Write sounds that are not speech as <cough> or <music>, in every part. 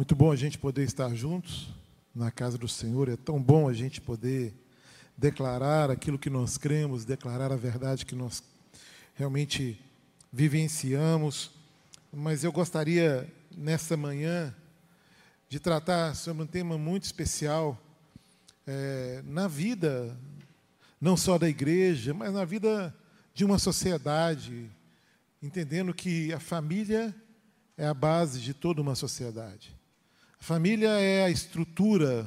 Muito bom a gente poder estar juntos na casa do Senhor. É tão bom a gente poder declarar aquilo que nós cremos, declarar a verdade que nós realmente vivenciamos. Mas eu gostaria, nessa manhã, de tratar sobre um tema muito especial é, na vida, não só da igreja, mas na vida de uma sociedade, entendendo que a família é a base de toda uma sociedade. A família é a estrutura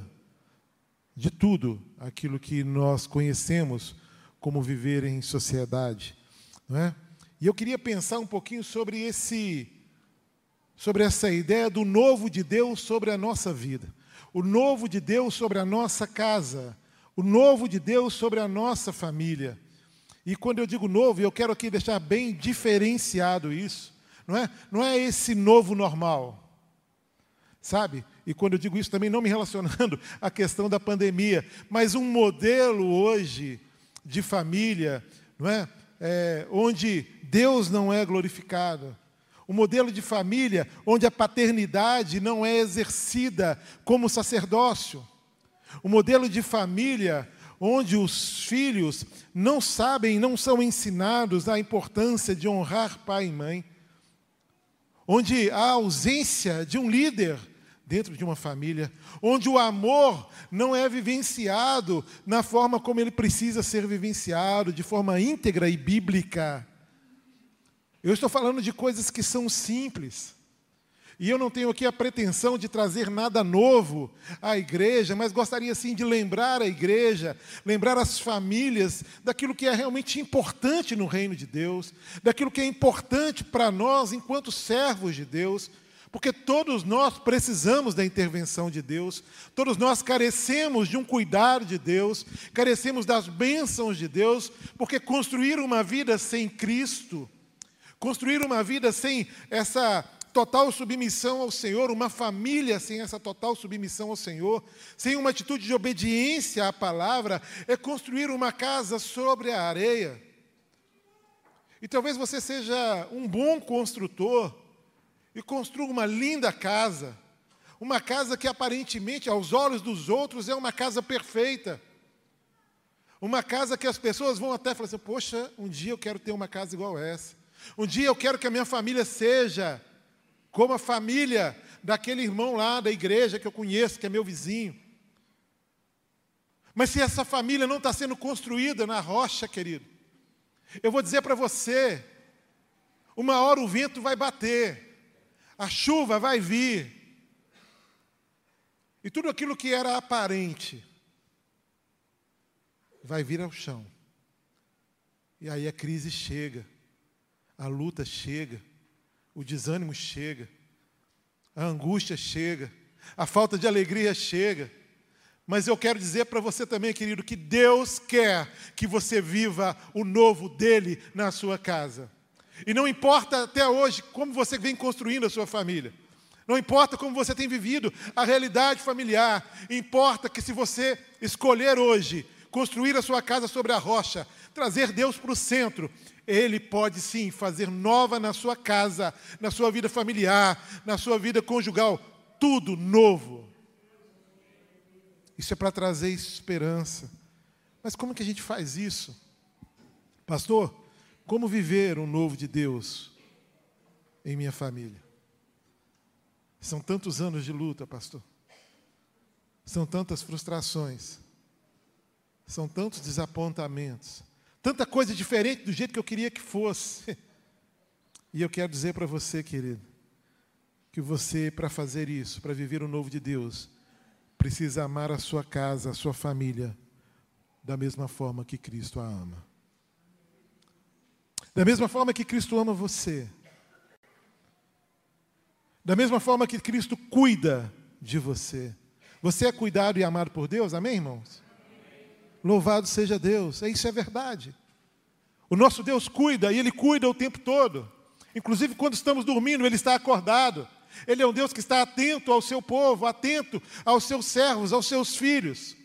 de tudo aquilo que nós conhecemos como viver em sociedade, não é? E eu queria pensar um pouquinho sobre esse sobre essa ideia do novo de Deus sobre a nossa vida, o novo de Deus sobre a nossa casa, o novo de Deus sobre a nossa família. E quando eu digo novo, eu quero aqui deixar bem diferenciado isso, não é? Não é esse novo normal sabe? E quando eu digo isso também não me relacionando <laughs> à questão da pandemia, mas um modelo hoje de família, não é? é onde Deus não é glorificado. Um modelo de família onde a paternidade não é exercida como sacerdócio. Um modelo de família onde os filhos não sabem, não são ensinados a importância de honrar pai e mãe. Onde a ausência de um líder dentro de uma família, onde o amor não é vivenciado na forma como ele precisa ser vivenciado, de forma íntegra e bíblica. Eu estou falando de coisas que são simples. E eu não tenho aqui a pretensão de trazer nada novo à igreja, mas gostaria sim de lembrar a igreja, lembrar as famílias daquilo que é realmente importante no reino de Deus, daquilo que é importante para nós enquanto servos de Deus porque todos nós precisamos da intervenção de Deus, todos nós carecemos de um cuidado de Deus, carecemos das bênçãos de Deus, porque construir uma vida sem Cristo, construir uma vida sem essa total submissão ao Senhor, uma família sem essa total submissão ao Senhor, sem uma atitude de obediência à palavra, é construir uma casa sobre a areia. E talvez você seja um bom construtor, e construa uma linda casa, uma casa que aparentemente, aos olhos dos outros, é uma casa perfeita. Uma casa que as pessoas vão até falar assim: Poxa, um dia eu quero ter uma casa igual essa. Um dia eu quero que a minha família seja como a família daquele irmão lá da igreja que eu conheço, que é meu vizinho. Mas se essa família não está sendo construída na rocha, querido, eu vou dizer para você: uma hora o vento vai bater, a chuva vai vir. E tudo aquilo que era aparente vai vir ao chão. E aí a crise chega, a luta chega, o desânimo chega, a angústia chega, a falta de alegria chega. Mas eu quero dizer para você também, querido, que Deus quer que você viva o novo dele na sua casa. E não importa até hoje como você vem construindo a sua família. Não importa como você tem vivido a realidade familiar. Importa que se você escolher hoje construir a sua casa sobre a rocha, trazer Deus para o centro, Ele pode sim fazer nova na sua casa, na sua vida familiar, na sua vida conjugal, tudo novo. Isso é para trazer esperança. Mas como que a gente faz isso? Pastor, como viver o novo de Deus em minha família? São tantos anos de luta, pastor. São tantas frustrações. São tantos desapontamentos. Tanta coisa diferente do jeito que eu queria que fosse. E eu quero dizer para você, querido, que você, para fazer isso, para viver o novo de Deus, precisa amar a sua casa, a sua família, da mesma forma que Cristo a ama. Da mesma forma que Cristo ama você. Da mesma forma que Cristo cuida de você. Você é cuidado e amado por Deus, amém, irmãos? Louvado seja Deus, é isso é verdade. O nosso Deus cuida e Ele cuida o tempo todo. Inclusive quando estamos dormindo, Ele está acordado. Ele é um Deus que está atento ao seu povo, atento aos seus servos, aos seus filhos.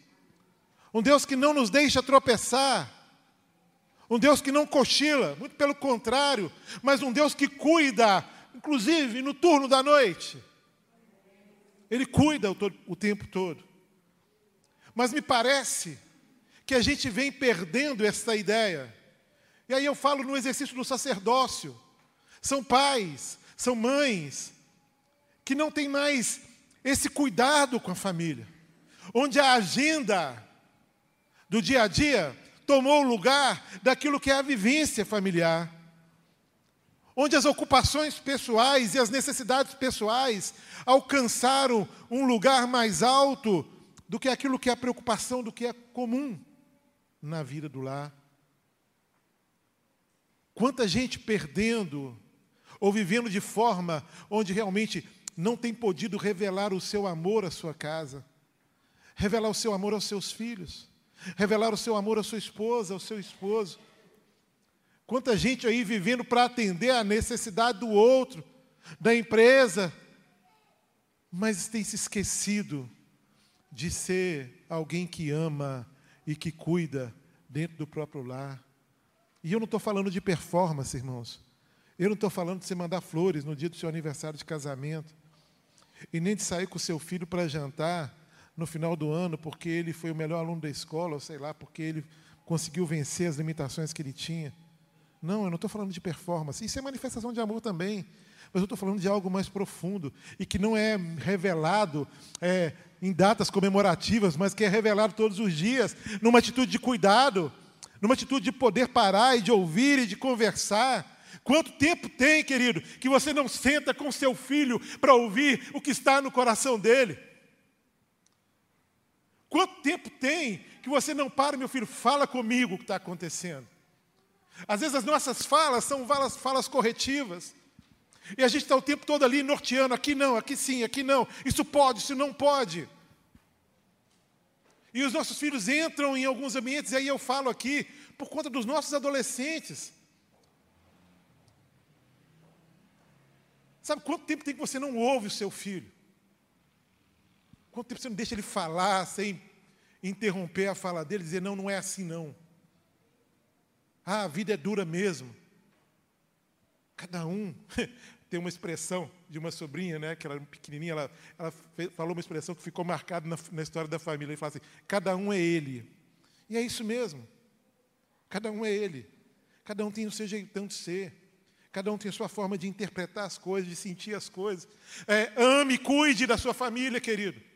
Um Deus que não nos deixa tropeçar. Um Deus que não cochila, muito pelo contrário, mas um Deus que cuida, inclusive no turno da noite. Ele cuida o, todo, o tempo todo. Mas me parece que a gente vem perdendo essa ideia. E aí eu falo no exercício do sacerdócio. São pais, são mães, que não têm mais esse cuidado com a família. Onde a agenda do dia a dia tomou o lugar daquilo que é a vivência familiar onde as ocupações pessoais e as necessidades pessoais alcançaram um lugar mais alto do que aquilo que é a preocupação do que é comum na vida do lar. Quanta gente perdendo ou vivendo de forma onde realmente não tem podido revelar o seu amor à sua casa, revelar o seu amor aos seus filhos, revelar o seu amor à sua esposa, ao seu esposo. Quanta gente aí vivendo para atender a necessidade do outro, da empresa, mas tem se esquecido de ser alguém que ama e que cuida dentro do próprio lar. E eu não estou falando de performance, irmãos. Eu não estou falando de você mandar flores no dia do seu aniversário de casamento. E nem de sair com seu filho para jantar no final do ano, porque ele foi o melhor aluno da escola, ou sei lá, porque ele conseguiu vencer as limitações que ele tinha. Não, eu não estou falando de performance. Isso é manifestação de amor também. Mas eu estou falando de algo mais profundo e que não é revelado é, em datas comemorativas, mas que é revelado todos os dias, numa atitude de cuidado, numa atitude de poder parar e de ouvir e de conversar. Quanto tempo tem, querido, que você não senta com seu filho para ouvir o que está no coração dele? Quanto tempo tem que você não para, meu filho, fala comigo o que está acontecendo? Às vezes as nossas falas são falas, falas corretivas. E a gente está o tempo todo ali norteando, aqui não, aqui sim, aqui não, isso pode, isso não pode. E os nossos filhos entram em alguns ambientes, e aí eu falo aqui, por conta dos nossos adolescentes. Sabe quanto tempo tem que você não ouve o seu filho? Quanto tempo você não deixa ele falar sem interromper a fala dele dizer, não, não é assim não. Ah, a vida é dura mesmo. Cada um <laughs> tem uma expressão de uma sobrinha, né, que era pequenininha, ela, ela falou uma expressão que ficou marcada na, na história da família. Ele fala assim: cada um é ele. E é isso mesmo. Cada um é ele. Cada um tem o seu jeitão de ser. Cada um tem a sua forma de interpretar as coisas, de sentir as coisas. É, ame, cuide da sua família, querido.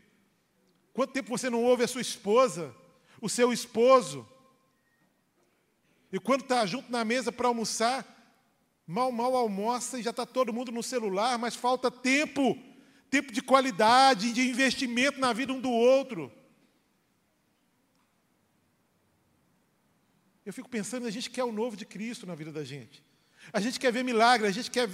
Quanto tempo você não ouve a sua esposa, o seu esposo, e quando está junto na mesa para almoçar, mal, mal almoça e já está todo mundo no celular, mas falta tempo, tempo de qualidade, de investimento na vida um do outro. Eu fico pensando, a gente quer o novo de Cristo na vida da gente. A gente quer ver milagre, a gente quer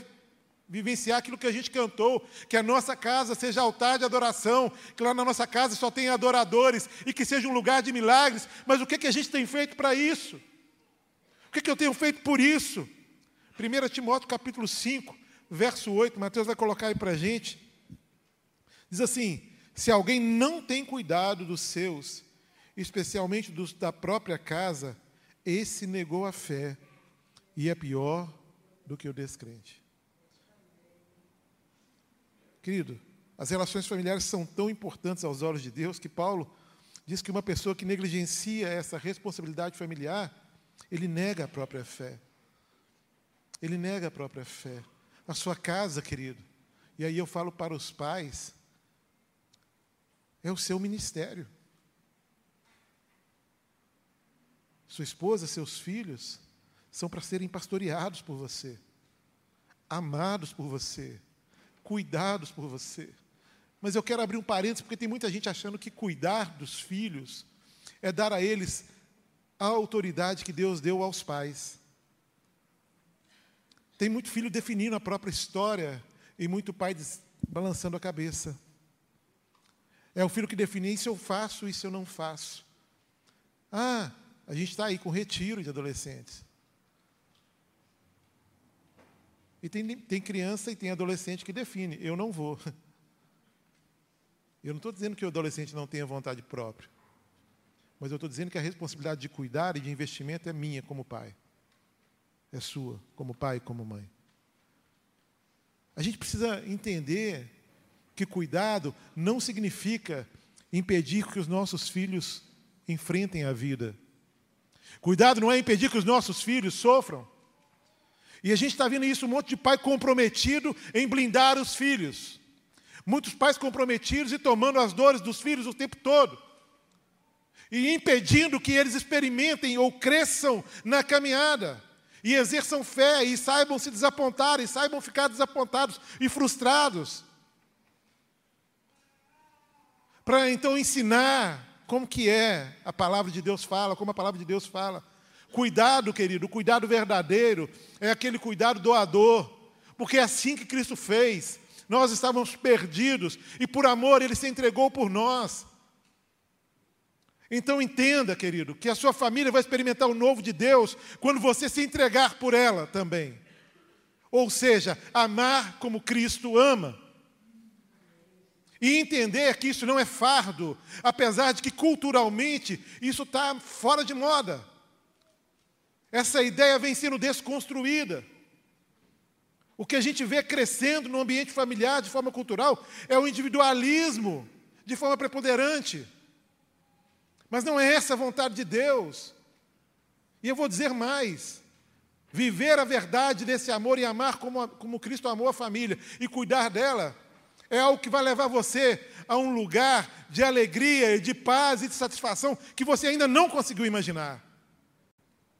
vivenciar aquilo que a gente cantou, que a nossa casa seja altar de adoração, que lá na nossa casa só tenha adoradores e que seja um lugar de milagres. Mas o que, que a gente tem feito para isso? O que, que eu tenho feito por isso? 1 Timóteo capítulo 5, verso 8, Mateus vai colocar aí para a gente. Diz assim: se alguém não tem cuidado dos seus, especialmente dos da própria casa, esse negou a fé e é pior do que o descrente. Querido, as relações familiares são tão importantes aos olhos de Deus que Paulo diz que uma pessoa que negligencia essa responsabilidade familiar ele nega a própria fé. Ele nega a própria fé. A sua casa, querido. E aí eu falo para os pais, é o seu ministério. Sua esposa, seus filhos, são para serem pastoreados por você, amados por você, cuidados por você. Mas eu quero abrir um parênteses, porque tem muita gente achando que cuidar dos filhos é dar a eles a autoridade que Deus deu aos pais. Tem muito filho definindo a própria história e muito pai balançando a cabeça. É o filho que define isso eu faço, isso eu não faço. Ah, a gente está aí com retiro de adolescentes. E tem, tem criança e tem adolescente que define, eu não vou. Eu não estou dizendo que o adolescente não tenha vontade própria. Mas eu estou dizendo que a responsabilidade de cuidar e de investimento é minha como pai. É sua, como pai e como mãe. A gente precisa entender que cuidado não significa impedir que os nossos filhos enfrentem a vida. Cuidado não é impedir que os nossos filhos sofram. E a gente está vendo isso, um monte de pai comprometido em blindar os filhos. Muitos pais comprometidos e tomando as dores dos filhos o tempo todo. E impedindo que eles experimentem ou cresçam na caminhada. E exerçam fé e saibam se desapontar, e saibam ficar desapontados e frustrados. Para então ensinar como que é a palavra de Deus fala, como a palavra de Deus fala. Cuidado, querido, o cuidado verdadeiro é aquele cuidado doador, porque é assim que Cristo fez. Nós estávamos perdidos e por amor ele se entregou por nós. Então entenda, querido, que a sua família vai experimentar o novo de Deus quando você se entregar por ela também. Ou seja, amar como Cristo ama. E entender que isso não é fardo, apesar de que culturalmente isso está fora de moda. Essa ideia vem sendo desconstruída. O que a gente vê crescendo no ambiente familiar de forma cultural é o individualismo de forma preponderante. Mas não é essa a vontade de Deus. E eu vou dizer mais: viver a verdade desse amor e amar como, como Cristo amou a família e cuidar dela é algo que vai levar você a um lugar de alegria, de paz e de satisfação que você ainda não conseguiu imaginar.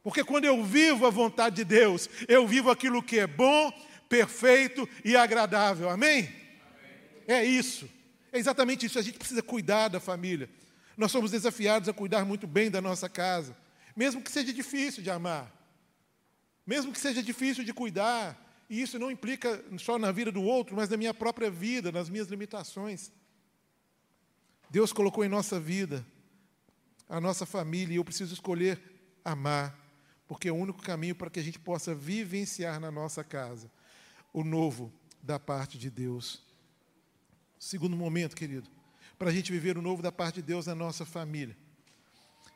Porque quando eu vivo a vontade de Deus, eu vivo aquilo que é bom, perfeito e agradável. Amém? Amém? É isso. É exatamente isso. A gente precisa cuidar da família. Nós somos desafiados a cuidar muito bem da nossa casa, mesmo que seja difícil de amar, mesmo que seja difícil de cuidar. E isso não implica só na vida do outro, mas na minha própria vida, nas minhas limitações. Deus colocou em nossa vida a nossa família e eu preciso escolher amar porque é o único caminho para que a gente possa vivenciar na nossa casa o novo da parte de Deus. Segundo momento, querido, para a gente viver o novo da parte de Deus na nossa família,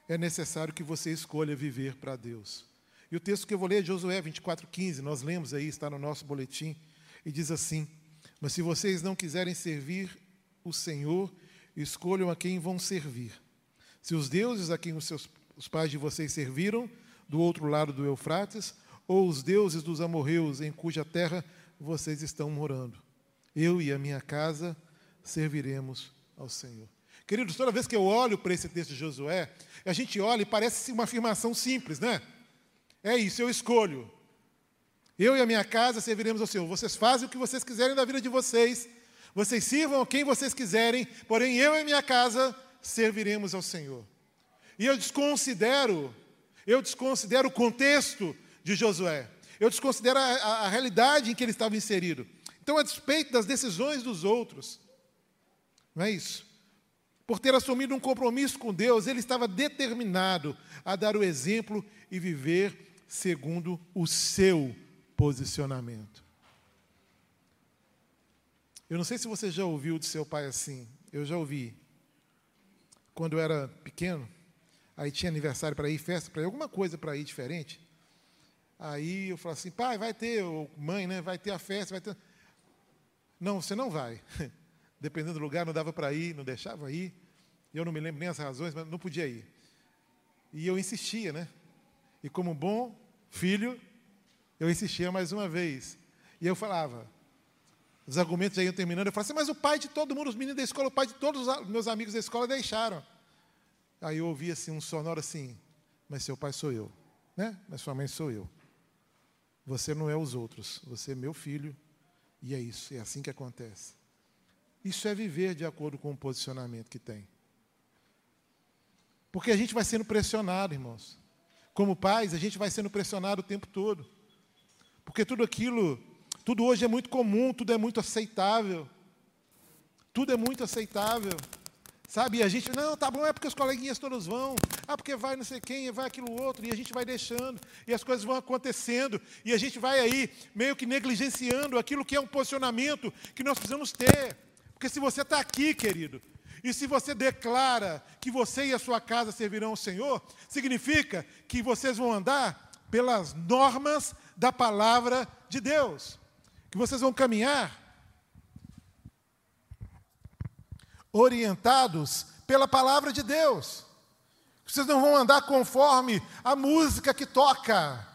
é necessário que você escolha viver para Deus. E o texto que eu vou ler é Josué 24,15, nós lemos aí, está no nosso boletim, e diz assim: Mas se vocês não quiserem servir o Senhor, escolham a quem vão servir. Se os deuses a quem os, seus, os pais de vocês serviram do outro lado do Eufrates, ou os deuses dos amorreus em cuja terra vocês estão morando. Eu e a minha casa serviremos ao Senhor. Queridos, toda vez que eu olho para esse texto de Josué, a gente olha e parece uma afirmação simples, né? É isso, eu escolho. Eu e a minha casa serviremos ao Senhor. Vocês fazem o que vocês quiserem da vida de vocês. Vocês sirvam a quem vocês quiserem, porém eu e a minha casa serviremos ao Senhor. E eu desconsidero eu desconsidero o contexto de Josué. Eu desconsidero a, a, a realidade em que ele estava inserido. Então, a despeito das decisões dos outros, não é isso? Por ter assumido um compromisso com Deus, ele estava determinado a dar o exemplo e viver segundo o seu posicionamento. Eu não sei se você já ouviu de seu pai assim. Eu já ouvi. Quando eu era pequeno, Aí tinha aniversário para ir, festa para ir, alguma coisa para ir diferente. Aí eu falei assim, pai, vai ter, ou mãe, né? Vai ter a festa, vai ter. Não, você não vai. <laughs> Dependendo do lugar, não dava para ir, não deixava ir. Eu não me lembro nem as razões, mas não podia ir. E eu insistia, né? E como bom filho, eu insistia mais uma vez. E eu falava, os argumentos já iam terminando, eu falava assim, mas o pai de todo mundo, os meninos da escola, o pai de todos os meus amigos da escola deixaram. Aí eu ouvi assim um sonoro assim, mas seu pai sou eu, né? Mas sua mãe sou eu. Você não é os outros, você é meu filho, e é isso, é assim que acontece. Isso é viver de acordo com o posicionamento que tem. Porque a gente vai sendo pressionado, irmãos. Como pais, a gente vai sendo pressionado o tempo todo. Porque tudo aquilo, tudo hoje é muito comum, tudo é muito aceitável. Tudo é muito aceitável. Sabe? E a gente, não, tá bom, é porque os coleguinhas todos vão. Ah, porque vai não sei quem, vai aquilo outro. E a gente vai deixando. E as coisas vão acontecendo. E a gente vai aí meio que negligenciando aquilo que é um posicionamento que nós precisamos ter. Porque se você está aqui, querido, e se você declara que você e a sua casa servirão ao Senhor, significa que vocês vão andar pelas normas da palavra de Deus. Que vocês vão caminhar orientados pela palavra de Deus. Vocês não vão andar conforme a música que toca,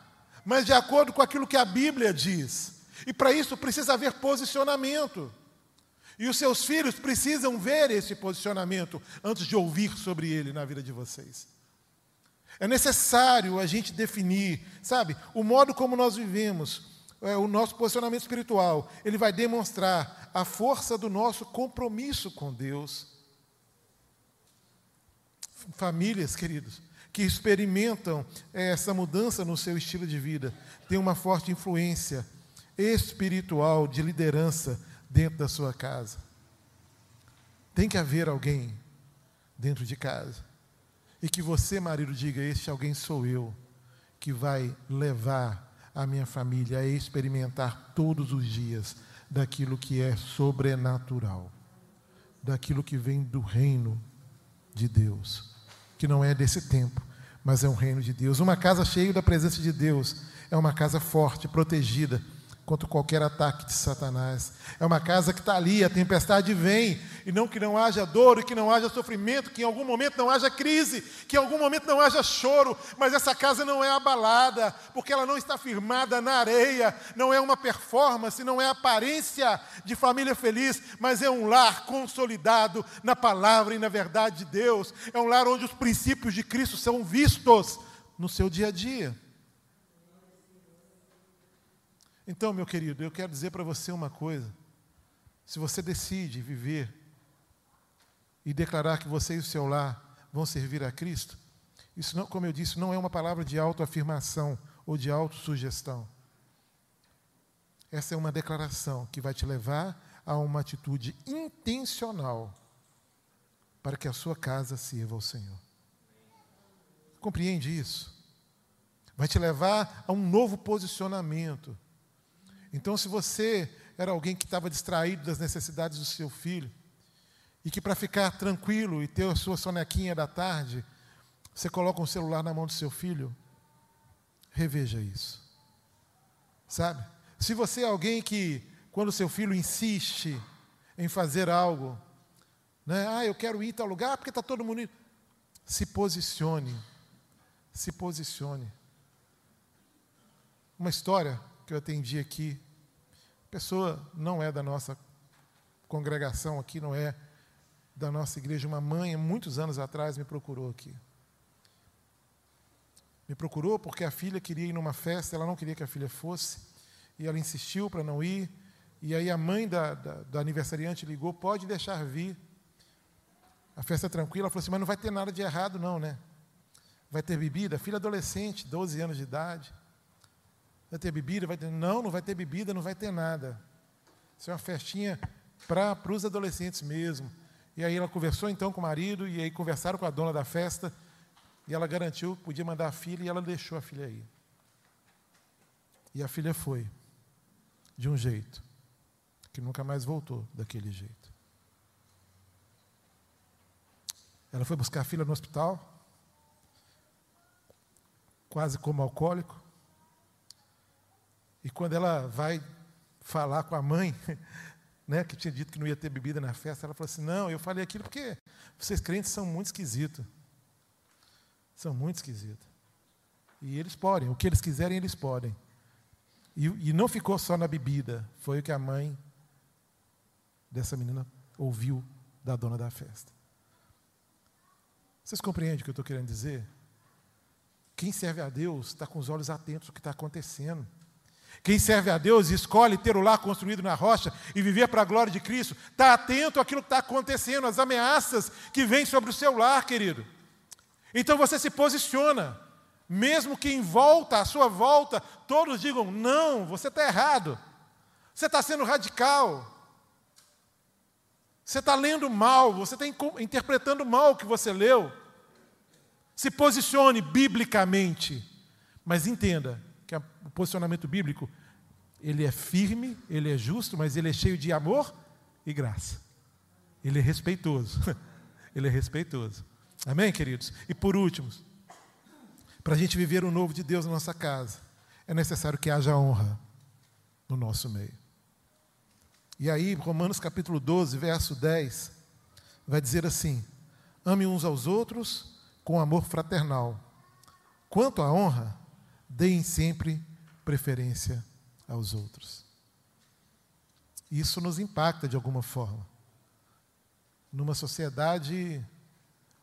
mas de acordo com aquilo que a Bíblia diz. E para isso precisa haver posicionamento. E os seus filhos precisam ver esse posicionamento antes de ouvir sobre ele na vida de vocês. É necessário a gente definir, sabe, o modo como nós vivemos, é, o nosso posicionamento espiritual, ele vai demonstrar a força do nosso compromisso com Deus. Famílias, queridos, que experimentam é, essa mudança no seu estilo de vida, têm uma forte influência espiritual de liderança dentro da sua casa. Tem que haver alguém dentro de casa. E que você, marido, diga: Este alguém sou eu, que vai levar a minha família a experimentar todos os dias daquilo que é sobrenatural, daquilo que vem do reino de Deus, que não é desse tempo, mas é um reino de Deus. Uma casa cheia da presença de Deus é uma casa forte, protegida contra qualquer ataque de Satanás. É uma casa que está ali, a tempestade vem, e não que não haja dor, e que não haja sofrimento, que em algum momento não haja crise, que em algum momento não haja choro, mas essa casa não é abalada, porque ela não está firmada na areia, não é uma performance, não é aparência de família feliz, mas é um lar consolidado na palavra e na verdade de Deus. É um lar onde os princípios de Cristo são vistos no seu dia a dia. Então, meu querido, eu quero dizer para você uma coisa. Se você decide viver e declarar que você e o seu lar vão servir a Cristo, isso, não, como eu disse, não é uma palavra de autoafirmação ou de autossugestão. Essa é uma declaração que vai te levar a uma atitude intencional para que a sua casa sirva ao Senhor. Compreende isso? Vai te levar a um novo posicionamento então, se você era alguém que estava distraído das necessidades do seu filho, e que para ficar tranquilo e ter a sua sonequinha da tarde, você coloca um celular na mão do seu filho, reveja isso. Sabe? Se você é alguém que, quando seu filho insiste em fazer algo, né? ah, eu quero ir a tal lugar porque está todo mundo indo. Se posicione. Se posicione. Uma história que eu atendi aqui. Pessoa não é da nossa congregação aqui, não é da nossa igreja. Uma mãe, muitos anos atrás, me procurou aqui. Me procurou porque a filha queria ir numa festa, ela não queria que a filha fosse, e ela insistiu para não ir. E aí a mãe da, da, da aniversariante ligou: pode deixar vir. A festa é tranquila, ela falou assim: mas não vai ter nada de errado, não, né? Vai ter bebida, filha adolescente, 12 anos de idade. Vai ter bebida? Vai ter... Não, não vai ter bebida, não vai ter nada. Isso é uma festinha para os adolescentes mesmo. E aí ela conversou então com o marido, e aí conversaram com a dona da festa, e ela garantiu que podia mandar a filha, e ela deixou a filha aí. E a filha foi, de um jeito, que nunca mais voltou daquele jeito. Ela foi buscar a filha no hospital, quase como alcoólico. E quando ela vai falar com a mãe, <laughs> né, que tinha dito que não ia ter bebida na festa, ela falou assim: Não, eu falei aquilo porque vocês crentes são muito esquisitos. São muito esquisitos. E eles podem, o que eles quiserem, eles podem. E, e não ficou só na bebida, foi o que a mãe dessa menina ouviu da dona da festa. Vocês compreendem o que eu estou querendo dizer? Quem serve a Deus está com os olhos atentos ao que está acontecendo. Quem serve a Deus e escolhe ter o lar construído na rocha e viver para a glória de Cristo, está atento àquilo que está acontecendo, às ameaças que vêm sobre o seu lar, querido. Então você se posiciona, mesmo que em volta, à sua volta, todos digam: não, você está errado, você está sendo radical, você está lendo mal, você está interpretando mal o que você leu. Se posicione biblicamente, mas entenda que o posicionamento bíblico, ele é firme, ele é justo, mas ele é cheio de amor e graça. Ele é respeitoso. <laughs> ele é respeitoso. Amém, queridos? E por último, para a gente viver o novo de Deus na nossa casa, é necessário que haja honra no nosso meio. E aí, Romanos capítulo 12, verso 10, vai dizer assim: ame uns aos outros com amor fraternal. Quanto à honra, deem sempre preferência aos outros. Isso nos impacta de alguma forma. Numa sociedade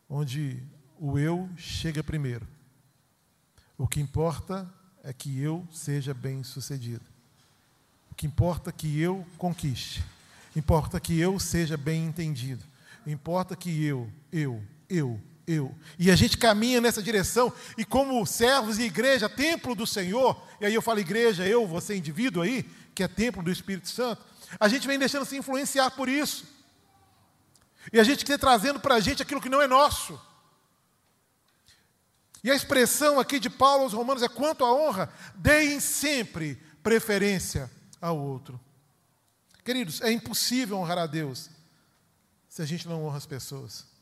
onde o eu chega primeiro. O que importa é que eu seja bem sucedido. O que importa é que eu conquiste. Importa que eu seja bem entendido. Importa que eu, eu, eu, eu. E a gente caminha nessa direção, e como servos e igreja, templo do Senhor, e aí eu falo igreja, eu, você indivíduo aí, que é templo do Espírito Santo, a gente vem deixando se influenciar por isso. E a gente quer trazendo para a gente aquilo que não é nosso. E a expressão aqui de Paulo aos Romanos é: quanto à honra, deem sempre preferência ao outro. Queridos, é impossível honrar a Deus se a gente não honra as pessoas.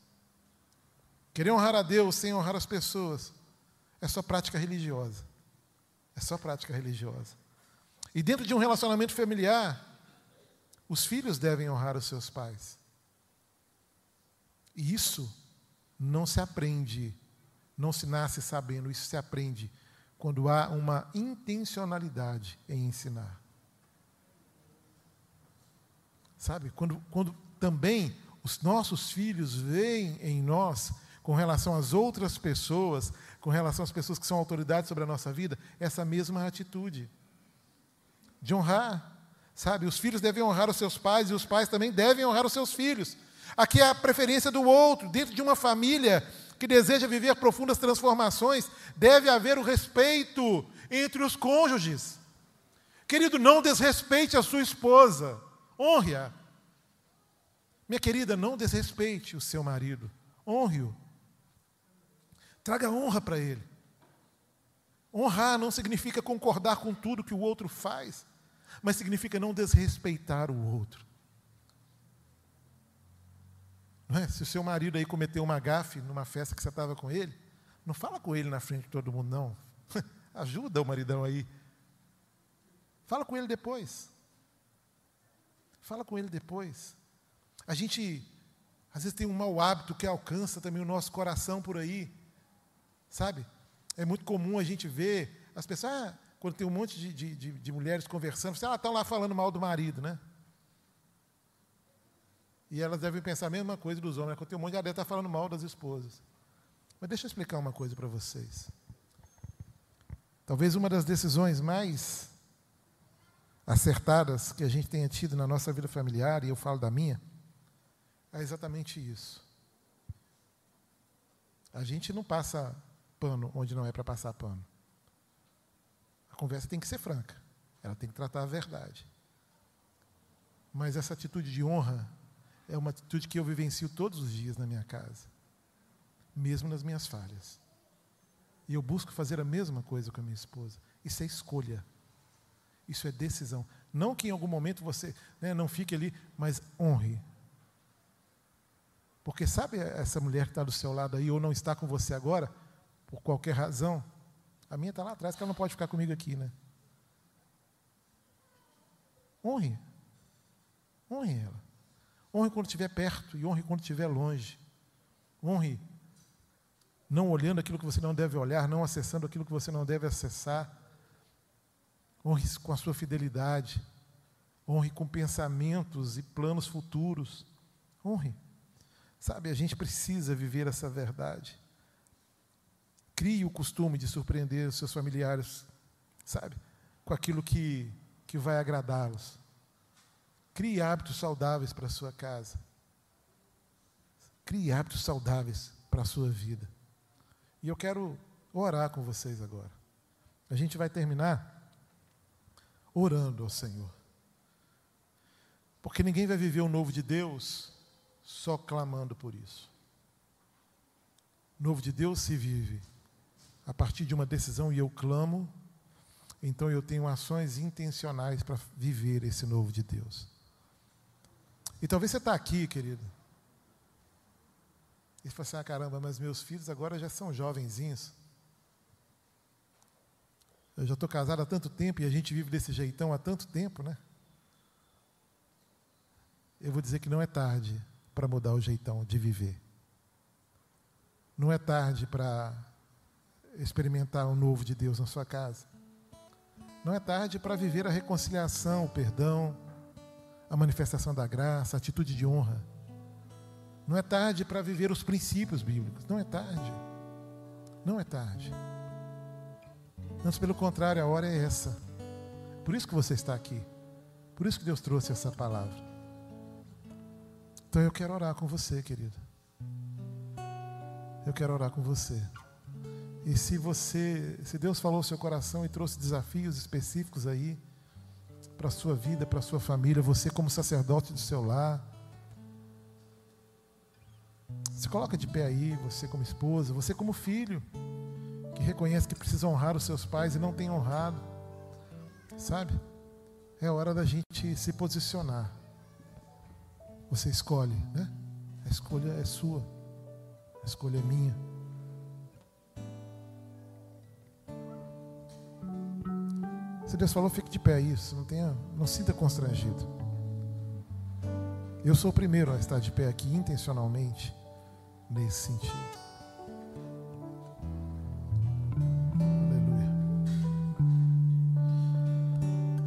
Querer honrar a Deus sem honrar as pessoas é só prática religiosa. É só prática religiosa. E dentro de um relacionamento familiar, os filhos devem honrar os seus pais. E isso não se aprende, não se nasce sabendo, isso se aprende quando há uma intencionalidade em ensinar. Sabe? Quando, quando também os nossos filhos veem em nós, com relação às outras pessoas, com relação às pessoas que são autoridades sobre a nossa vida, essa mesma atitude de honrar. Sabe? Os filhos devem honrar os seus pais e os pais também devem honrar os seus filhos. Aqui é a preferência do outro. Dentro de uma família que deseja viver profundas transformações, deve haver o respeito entre os cônjuges. Querido, não desrespeite a sua esposa. Honre-a. Minha querida, não desrespeite o seu marido. Honre-o. Traga honra para ele. Honrar não significa concordar com tudo que o outro faz, mas significa não desrespeitar o outro. Não é? Se o seu marido aí cometeu uma gafe numa festa que você estava com ele, não fala com ele na frente de todo mundo, não. <laughs> Ajuda o maridão aí. Fala com ele depois. Fala com ele depois. A gente, às vezes, tem um mau hábito que alcança também o nosso coração por aí. Sabe? É muito comum a gente ver as pessoas, ah, quando tem um monte de, de, de, de mulheres conversando, elas estão lá falando mal do marido, né? E elas devem pensar a mesma coisa dos homens, quando tem um monte de adeptos está falando mal das esposas. Mas deixa eu explicar uma coisa para vocês. Talvez uma das decisões mais acertadas que a gente tenha tido na nossa vida familiar, e eu falo da minha, é exatamente isso. A gente não passa pano onde não é para passar pano. A conversa tem que ser franca, ela tem que tratar a verdade. Mas essa atitude de honra é uma atitude que eu vivencio todos os dias na minha casa, mesmo nas minhas falhas. E eu busco fazer a mesma coisa com a minha esposa. Isso é escolha. Isso é decisão. Não que em algum momento você né, não fique ali, mas honre. Porque sabe essa mulher que está do seu lado aí ou não está com você agora, por qualquer razão? A minha está lá atrás, que ela não pode ficar comigo aqui, né? Honre. Honre ela. Honre quando estiver perto e honre quando estiver longe. Honre não olhando aquilo que você não deve olhar, não acessando aquilo que você não deve acessar. Honre com a sua fidelidade. Honre com pensamentos e planos futuros. Honre. Sabe, a gente precisa viver essa verdade. Crie o costume de surpreender os seus familiares, sabe, com aquilo que, que vai agradá-los. Crie hábitos saudáveis para a sua casa. Crie hábitos saudáveis para a sua vida. E eu quero orar com vocês agora. A gente vai terminar orando ao Senhor. Porque ninguém vai viver o novo de Deus só clamando por isso. O novo de Deus se vive a partir de uma decisão e eu clamo, então eu tenho ações intencionais para viver esse novo de Deus. E talvez você está aqui, querido. E você fala assim, ah, caramba, mas meus filhos agora já são jovenzinhos. Eu já estou casado há tanto tempo e a gente vive desse jeitão há tanto tempo, né? Eu vou dizer que não é tarde para mudar o jeitão de viver. Não é tarde para experimentar o novo de Deus na sua casa. Não é tarde para viver a reconciliação, o perdão, a manifestação da graça, a atitude de honra. Não é tarde para viver os princípios bíblicos. Não é tarde. Não é tarde. Antes, pelo contrário, a hora é essa. Por isso que você está aqui. Por isso que Deus trouxe essa palavra. Então eu quero orar com você, querido. Eu quero orar com você. E se você, se Deus falou o seu coração e trouxe desafios específicos aí para a sua vida, para a sua família, você como sacerdote do seu lar, se coloca de pé aí, você como esposa, você como filho, que reconhece que precisa honrar os seus pais e não tem honrado, sabe? É hora da gente se posicionar. Você escolhe, né? A escolha é sua, a escolha é minha. Se Deus falou, fique de pé isso, não tenha, não sinta constrangido. Eu sou o primeiro a estar de pé aqui intencionalmente nesse sentido.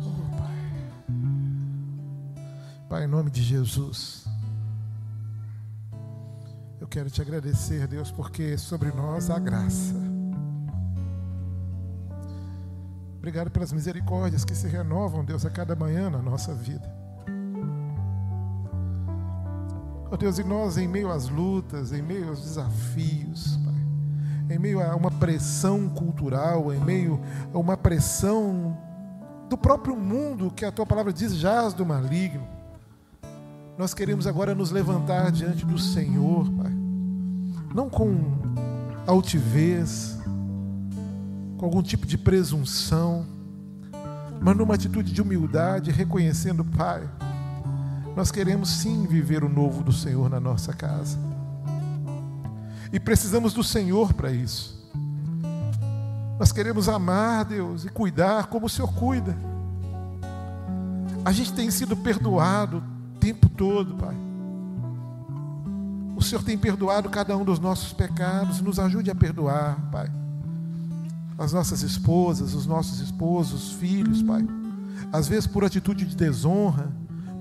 Oh, Pai. Pai, em nome de Jesus. Eu quero te agradecer, Deus, porque sobre nós há graça. Obrigado pelas misericórdias que se renovam, Deus, a cada manhã na nossa vida. Ó oh, Deus, e nós em meio às lutas, em meio aos desafios, Pai, em meio a uma pressão cultural, em meio a uma pressão do próprio mundo que a tua palavra diz jaz do maligno. Nós queremos agora nos levantar diante do Senhor, Pai. Não com altivez, com algum tipo de presunção, mas numa atitude de humildade, reconhecendo, Pai, nós queremos sim viver o novo do Senhor na nossa casa. E precisamos do Senhor para isso. Nós queremos amar Deus e cuidar como o Senhor cuida. A gente tem sido perdoado o tempo todo, Pai. O Senhor tem perdoado cada um dos nossos pecados. Nos ajude a perdoar, Pai. As nossas esposas, os nossos esposos, os filhos, Pai. Às vezes por atitude de desonra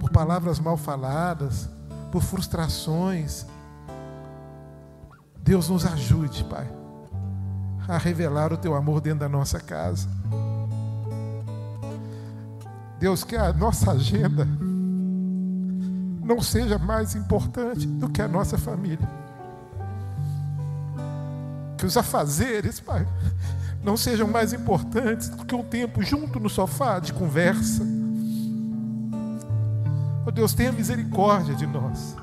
por palavras mal faladas, por frustrações. Deus nos ajude, Pai, a revelar o Teu amor dentro da nossa casa. Deus, que a nossa agenda não seja mais importante do que a nossa família. Que os afazeres, Pai, não sejam mais importantes do que um tempo junto no sofá de conversa Oh Deus, tenha misericórdia de nós.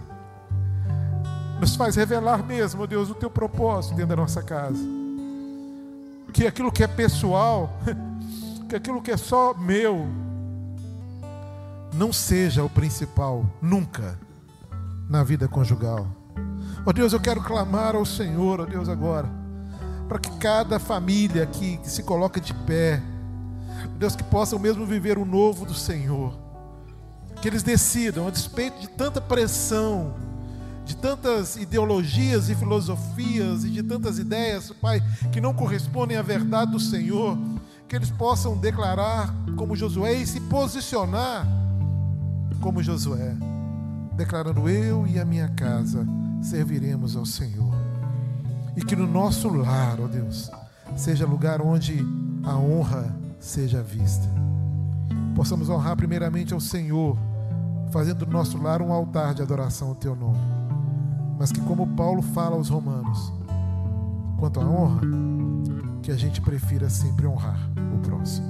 Nos faz revelar mesmo, oh Deus, o teu propósito dentro da nossa casa. Que aquilo que é pessoal, <laughs> que aquilo que é só meu, não seja o principal, nunca, na vida conjugal. Ó oh Deus, eu quero clamar ao Senhor, ó oh Deus, agora, para que cada família que se coloca de pé, Deus, que possam mesmo viver o novo do Senhor que eles decidam, a despeito de tanta pressão, de tantas ideologias e filosofias e de tantas ideias, Pai, que não correspondem à verdade do Senhor, que eles possam declarar como Josué e se posicionar como Josué, declarando: Eu e a minha casa serviremos ao Senhor. E que no nosso lar, ó Deus, seja lugar onde a honra seja vista. Possamos honrar primeiramente ao Senhor fazendo do nosso lar um altar de adoração ao teu nome. Mas que, como Paulo fala aos Romanos, quanto à honra, que a gente prefira sempre honrar o próximo.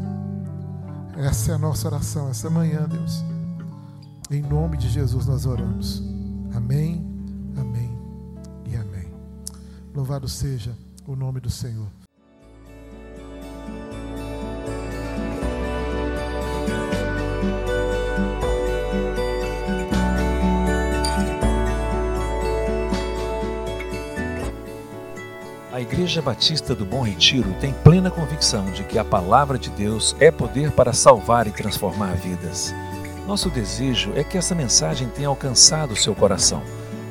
Essa é a nossa oração essa manhã, Deus. Em nome de Jesus nós oramos. Amém, amém. Louvado seja o nome do Senhor. Igreja Batista do Bom Retiro tem plena convicção de que a palavra de Deus é poder para salvar e transformar vidas. Nosso desejo é que essa mensagem tenha alcançado seu coração.